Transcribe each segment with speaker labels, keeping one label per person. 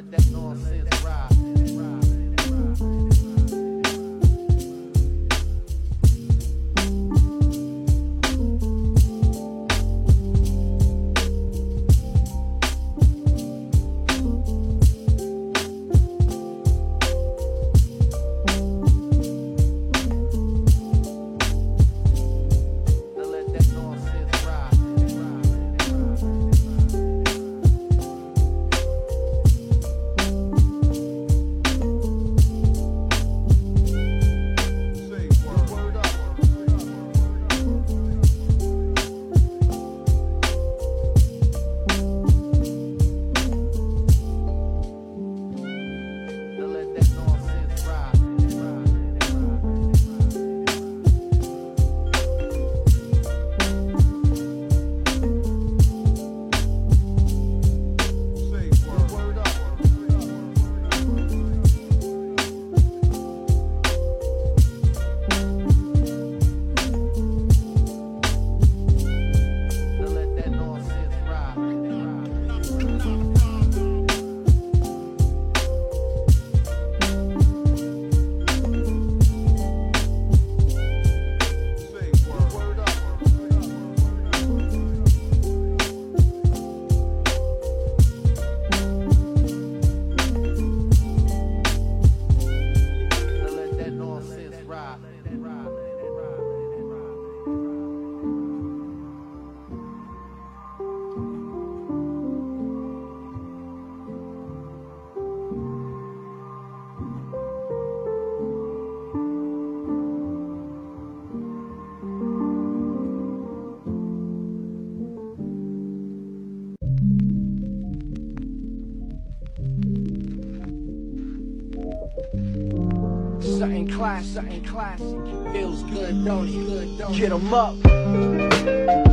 Speaker 1: Something classic, something classic. Feels good, don't it? Good, don't Get 'em up.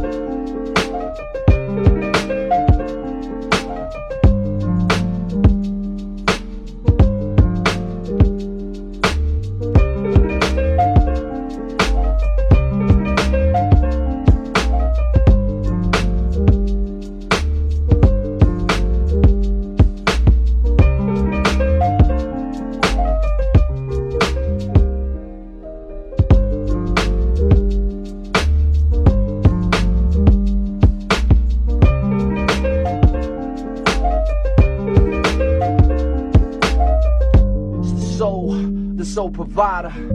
Speaker 1: Provider.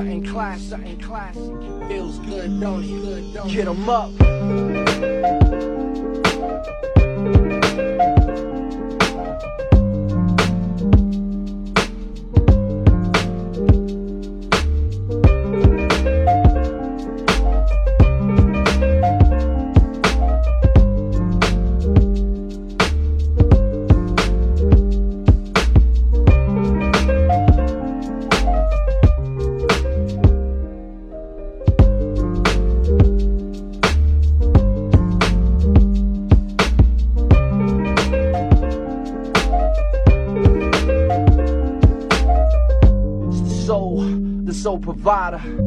Speaker 1: Something class, something classic. Feels good, don't it? Get 'em up. Para.